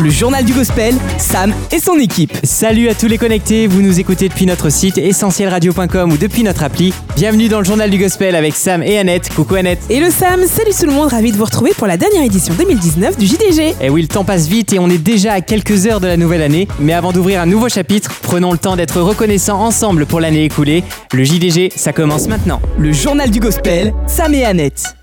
Le journal du gospel, Sam et son équipe. Salut à tous les connectés, vous nous écoutez depuis notre site essentielradio.com ou depuis notre appli. Bienvenue dans le journal du gospel avec Sam et Annette. Coucou Annette. Et le Sam, salut tout le monde, ravi de vous retrouver pour la dernière édition 2019 du JDG. Et Eh oui, le temps passe vite et on est déjà à quelques heures de la nouvelle année. Mais avant d'ouvrir un nouveau chapitre, prenons le temps d'être reconnaissants ensemble pour l'année écoulée. Le JDG, ça commence maintenant. Le journal du gospel, Sam et Annette.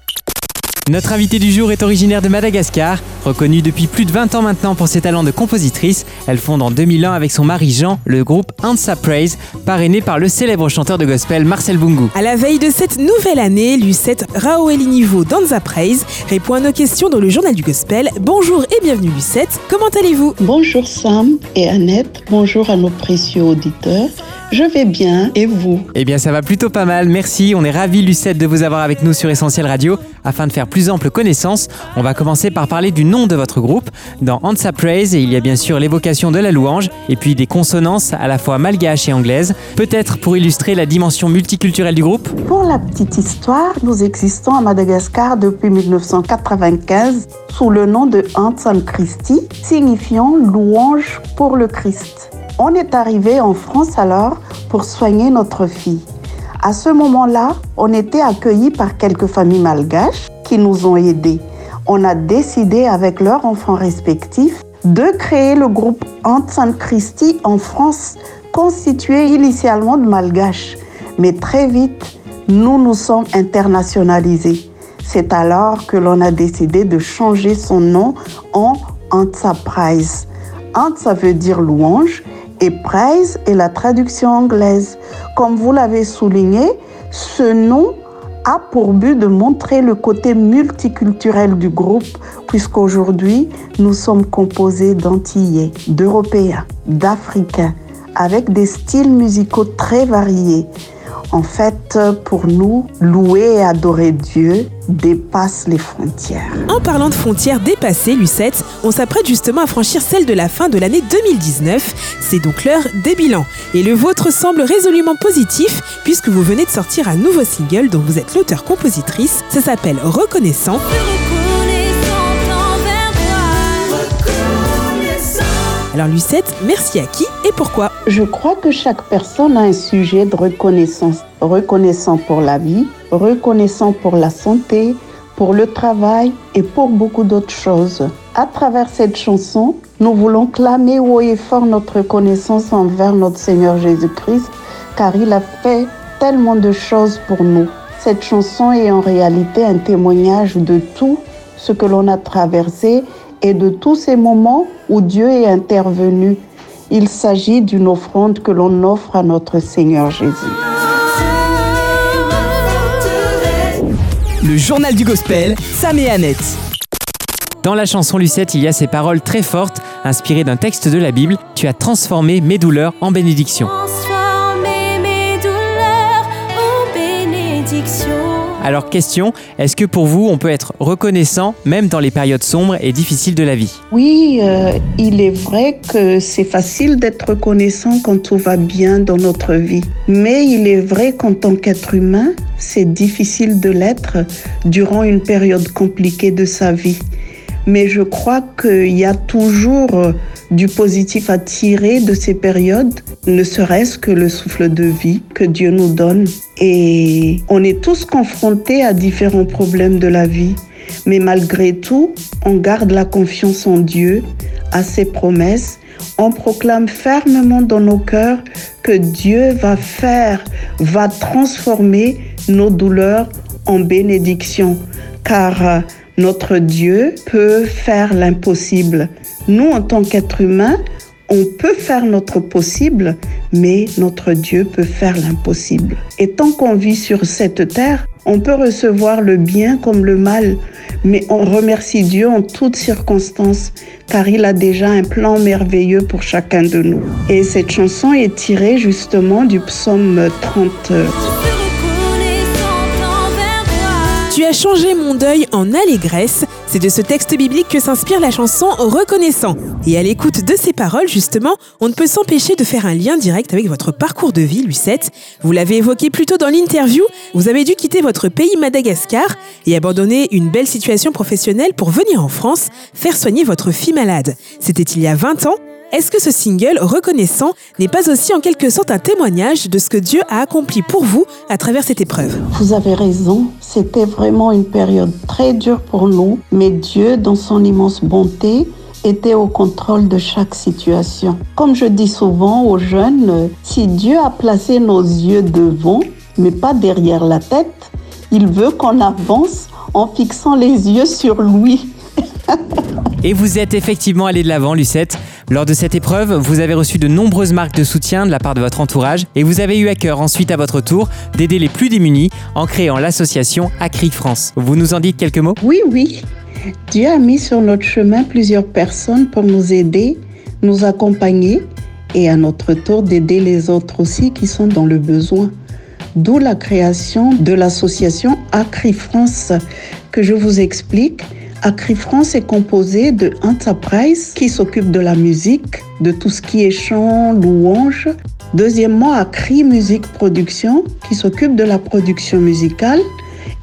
Notre invitée du jour est originaire de Madagascar. Reconnue depuis plus de 20 ans maintenant pour ses talents de compositrice, elle fonde en 2001 avec son mari Jean le groupe Ansa Praise, parrainé par le célèbre chanteur de gospel Marcel Bungu. À la veille de cette nouvelle année, Lucette Raoelinivo Danza Praise répond à nos questions dans le journal du gospel. Bonjour et bienvenue Lucette, comment allez-vous? Bonjour Sam et Annette, bonjour à nos précieux auditeurs. Je vais bien et vous? Eh bien, ça va plutôt pas mal, merci. On est ravis, Lucette, de vous avoir avec nous sur Essentiel Radio. Afin de faire plus ample connaissance, on va commencer par parler du nom de votre groupe. Dans Ansa Praise, il y a bien sûr l'évocation de la louange et puis des consonances à la fois malgaches et anglaises. Peut-être pour illustrer la dimension multiculturelle du groupe Pour la petite histoire, nous existons à Madagascar depuis 1995 sous le nom de Ansan Christi, signifiant louange pour le Christ. On est arrivé en France alors pour soigner notre fille. À ce moment-là, on était accueillis par quelques familles malgaches qui nous ont aidés. On a décidé avec leurs enfants respectifs de créer le groupe Ansan Christi en France, constitué initialement de malgaches. Mais très vite, nous nous sommes internationalisés. C'est alors que l'on a décidé de changer son nom en Antsa Prize. Antsa veut dire louange et Prize est la traduction anglaise. Comme vous l'avez souligné, ce nom a pour but de montrer le côté multiculturel du groupe, puisqu'aujourd'hui, nous sommes composés d'Antillais, d'Européens, d'Africains, avec des styles musicaux très variés. En fait, pour nous, louer et adorer Dieu dépasse les frontières. En parlant de frontières dépassées, Lucette, on s'apprête justement à franchir celle de la fin de l'année 2019. C'est donc l'heure des bilans. Et le vôtre semble résolument positif puisque vous venez de sortir un nouveau single dont vous êtes l'auteur-compositrice. Ça s'appelle Reconnaissant. Alors Lucette, merci à qui et pourquoi Je crois que chaque personne a un sujet de reconnaissance. Reconnaissant pour la vie, reconnaissant pour la santé, pour le travail et pour beaucoup d'autres choses. À travers cette chanson, nous voulons clamer haut et fort notre reconnaissance envers notre Seigneur Jésus-Christ, car il a fait tellement de choses pour nous. Cette chanson est en réalité un témoignage de tout ce que l'on a traversé et de tous ces moments où Dieu est intervenu. Il s'agit d'une offrande que l'on offre à notre Seigneur Jésus. Le journal du gospel, Sam et Annette. Dans la chanson Lucette, il y a ces paroles très fortes, inspirées d'un texte de la Bible. Tu as transformé mes douleurs en bénédiction. Alors question, est-ce que pour vous on peut être reconnaissant même dans les périodes sombres et difficiles de la vie? Oui, euh, il est vrai que c'est facile d'être reconnaissant quand tout va bien dans notre vie. Mais il est vrai qu'en tant qu'être humain, c'est difficile de l'être durant une période compliquée de sa vie. Mais je crois qu'il y a toujours euh, du positif à tirer de ces périodes, ne serait-ce que le souffle de vie que Dieu nous donne. Et on est tous confrontés à différents problèmes de la vie. Mais malgré tout, on garde la confiance en Dieu, à ses promesses. On proclame fermement dans nos cœurs que Dieu va faire, va transformer nos douleurs en bénédiction. Car euh, notre Dieu peut faire l'impossible. Nous, en tant qu'êtres humains, on peut faire notre possible, mais notre Dieu peut faire l'impossible. Et tant qu'on vit sur cette terre, on peut recevoir le bien comme le mal, mais on remercie Dieu en toutes circonstances, car il a déjà un plan merveilleux pour chacun de nous. Et cette chanson est tirée justement du psaume 30. Tu as changé mon deuil en allégresse. C'est de ce texte biblique que s'inspire la chanson Reconnaissant. Et à l'écoute de ces paroles, justement, on ne peut s'empêcher de faire un lien direct avec votre parcours de vie, Lucette. Vous l'avez évoqué plus tôt dans l'interview, vous avez dû quitter votre pays Madagascar et abandonner une belle situation professionnelle pour venir en France faire soigner votre fille malade. C'était il y a 20 ans est-ce que ce single reconnaissant n'est pas aussi en quelque sorte un témoignage de ce que Dieu a accompli pour vous à travers cette épreuve? Vous avez raison, c'était vraiment une période très dure pour nous, mais Dieu, dans son immense bonté, était au contrôle de chaque situation. Comme je dis souvent aux jeunes, si Dieu a placé nos yeux devant, mais pas derrière la tête, il veut qu'on avance en fixant les yeux sur lui. Et vous êtes effectivement allé de l'avant, Lucette. Lors de cette épreuve, vous avez reçu de nombreuses marques de soutien de la part de votre entourage et vous avez eu à cœur ensuite à votre tour d'aider les plus démunis en créant l'association ACRI France. Vous nous en dites quelques mots? Oui, oui. Dieu a mis sur notre chemin plusieurs personnes pour nous aider, nous accompagner et à notre tour d'aider les autres aussi qui sont dans le besoin. D'où la création de l'association ACRI France que je vous explique Acri France est composé de Enterprise qui s'occupe de la musique, de tout ce qui est chant, louange. Deuxièmement, Acri Musique Production qui s'occupe de la production musicale.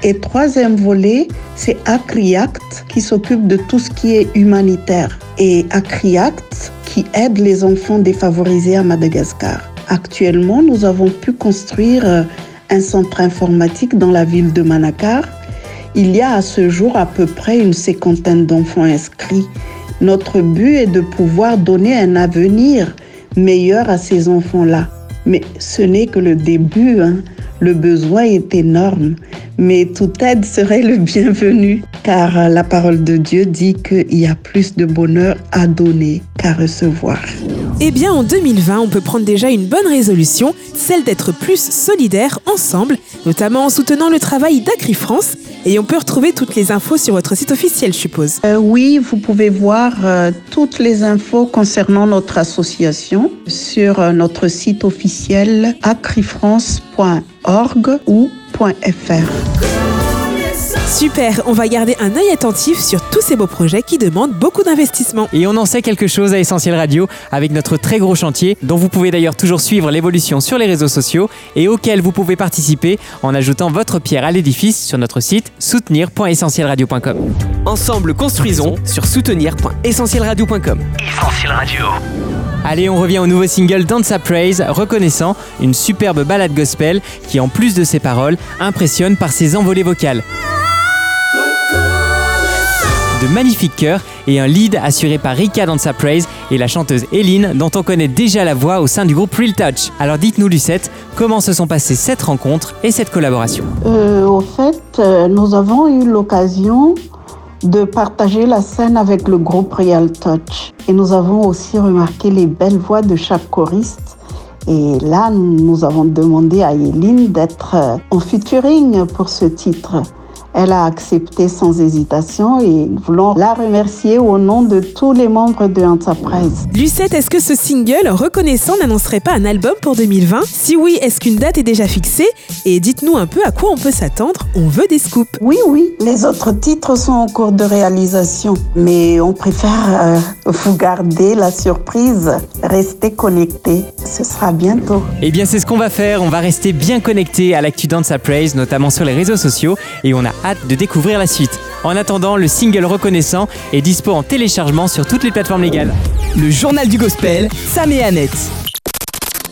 Et troisième volet, c'est Act qui s'occupe de tout ce qui est humanitaire. Et Act qui aide les enfants défavorisés à Madagascar. Actuellement, nous avons pu construire euh, un centre informatique dans la ville de Manakar il y a à ce jour à peu près une cinquantaine d'enfants inscrits. Notre but est de pouvoir donner un avenir meilleur à ces enfants-là. Mais ce n'est que le début. Hein. Le besoin est énorme, mais toute aide serait le bienvenu, car la parole de Dieu dit qu'il y a plus de bonheur à donner qu'à recevoir. Eh bien, en 2020, on peut prendre déjà une bonne résolution, celle d'être plus solidaire ensemble, notamment en soutenant le travail d'Acri France. Et on peut retrouver toutes les infos sur votre site officiel, je suppose. Euh, oui, vous pouvez voir euh, toutes les infos concernant notre association sur euh, notre site officiel acrifrance.org org ou. Super, on va garder un œil attentif sur tous ces beaux projets qui demandent beaucoup d'investissement. Et on en sait quelque chose à Essentiel Radio avec notre très gros chantier dont vous pouvez d'ailleurs toujours suivre l'évolution sur les réseaux sociaux et auquel vous pouvez participer en ajoutant votre pierre à l'édifice sur notre site soutenir.essentielradio.com. Ensemble construisons sur soutenir.essentielradio.com. Essentiel Radio. Allez, on revient au nouveau single Dance Praise, reconnaissant une superbe balade gospel qui, en plus de ses paroles, impressionne par ses envolées vocales de magnifiques chœurs et un lead assuré par Rika dans sa praise et la chanteuse Eline dont on connaît déjà la voix au sein du groupe Real Touch. Alors dites-nous Lucette, comment se sont passées cette rencontre et cette collaboration? Euh, Au fait, euh, nous avons eu l'occasion de partager la scène avec le groupe Real Touch et nous avons aussi remarqué les belles voix de chaque choriste. Et là, nous avons demandé à Eline d'être euh, en featuring pour ce titre. Elle a accepté sans hésitation et nous voulons la remercier au nom de tous les membres de Enterprise. Lucette, est-ce que ce single reconnaissant n'annoncerait pas un album pour 2020 Si oui, est-ce qu'une date est déjà fixée? Et dites-nous un peu à quoi on peut s'attendre. On veut des scoops. Oui, oui, les autres titres sont en cours de réalisation, mais on préfère euh, vous garder la surprise. Restez connectés. Ce sera bientôt. Eh bien, c'est ce qu'on va faire. On va rester bien connectés à l'actu Praise, notamment sur les réseaux sociaux, et on a hâte de découvrir la suite. En attendant, le single reconnaissant est dispo en téléchargement sur toutes les plateformes légales. Le journal du gospel, Sam et Annette.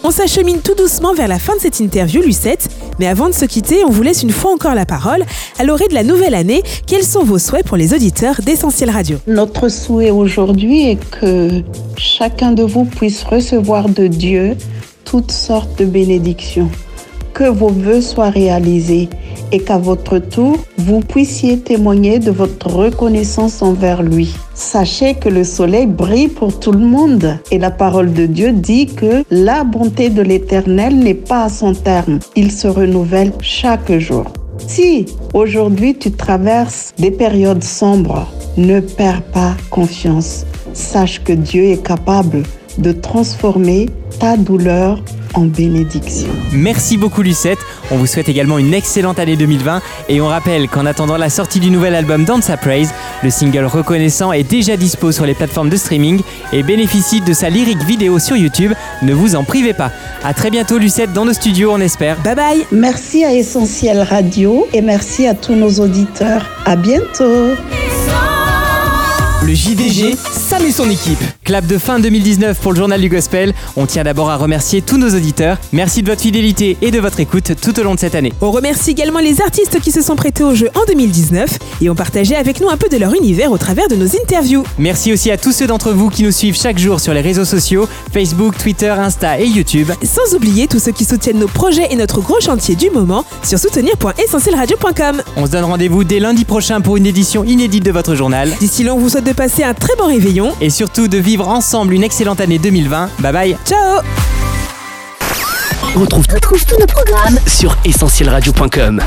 On s'achemine tout doucement vers la fin de cette interview, Lucette. Mais avant de se quitter, on vous laisse une fois encore la parole. À l'orée de la nouvelle année, quels sont vos souhaits pour les auditeurs d'Essentiel Radio? Notre souhait aujourd'hui est que chacun de vous puisse recevoir de Dieu toutes sortes de bénédictions. Que vos vœux soient réalisés et qu'à votre tour, vous puissiez témoigner de votre reconnaissance envers lui. Sachez que le soleil brille pour tout le monde et la parole de Dieu dit que la bonté de l'Éternel n'est pas à son terme. Il se renouvelle chaque jour. Si aujourd'hui tu traverses des périodes sombres, ne perds pas confiance. Sache que Dieu est capable de transformer ta douleur en bénédiction. Merci beaucoup Lucette. On vous souhaite également une excellente année 2020 et on rappelle qu'en attendant la sortie du nouvel album Dance Praise, le single reconnaissant est déjà dispo sur les plateformes de streaming et bénéficie de sa lyrique vidéo sur YouTube. Ne vous en privez pas. À très bientôt Lucette dans nos studios, on espère. Bye bye Merci à Essentiel Radio et merci à tous nos auditeurs. À bientôt. Le JDG, Sam et son équipe. Clap de fin 2019 pour le journal du gospel. On tient d'abord à remercier tous nos auditeurs. Merci de votre fidélité et de votre écoute tout au long de cette année. On remercie également les artistes qui se sont prêtés au jeu en 2019 et ont partagé avec nous un peu de leur univers au travers de nos interviews. Merci aussi à tous ceux d'entre vous qui nous suivent chaque jour sur les réseaux sociaux, Facebook, Twitter, Insta et YouTube. Sans oublier tous ceux qui soutiennent nos projets et notre gros chantier du moment sur soutenir.essentielradio.com. On se donne rendez-vous dès lundi prochain pour une édition inédite de votre journal. D'ici là, on vous souhaite de passer un très bon réveillon. Et surtout de vivre ensemble une excellente année 2020. Bye bye Ciao retrouve, Retrouve tous nos programmes sur essentielradio.com.